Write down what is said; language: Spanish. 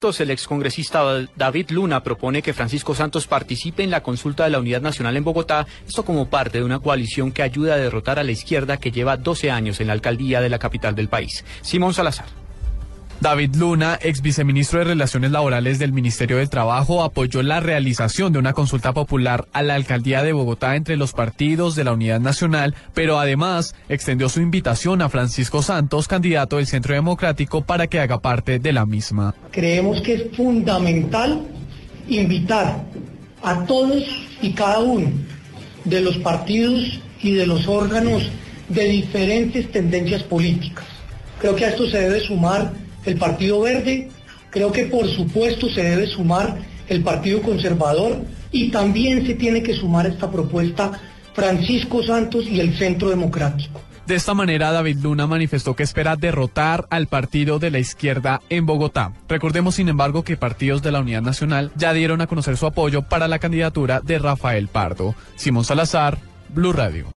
El excongresista David Luna propone que Francisco Santos participe en la consulta de la Unidad Nacional en Bogotá, esto como parte de una coalición que ayuda a derrotar a la izquierda que lleva 12 años en la alcaldía de la capital del país. Simón Salazar. David Luna, ex viceministro de Relaciones Laborales del Ministerio del Trabajo, apoyó la realización de una consulta popular a la alcaldía de Bogotá entre los partidos de la Unidad Nacional, pero además extendió su invitación a Francisco Santos, candidato del Centro Democrático, para que haga parte de la misma. Creemos que es fundamental invitar a todos y cada uno de los partidos y de los órganos de diferentes tendencias políticas. Creo que a esto se debe sumar el Partido Verde, creo que por supuesto se debe sumar el Partido Conservador y también se tiene que sumar esta propuesta Francisco Santos y el Centro Democrático. De esta manera, David Luna manifestó que espera derrotar al partido de la izquierda en Bogotá. Recordemos, sin embargo, que partidos de la Unidad Nacional ya dieron a conocer su apoyo para la candidatura de Rafael Pardo. Simón Salazar, Blue Radio.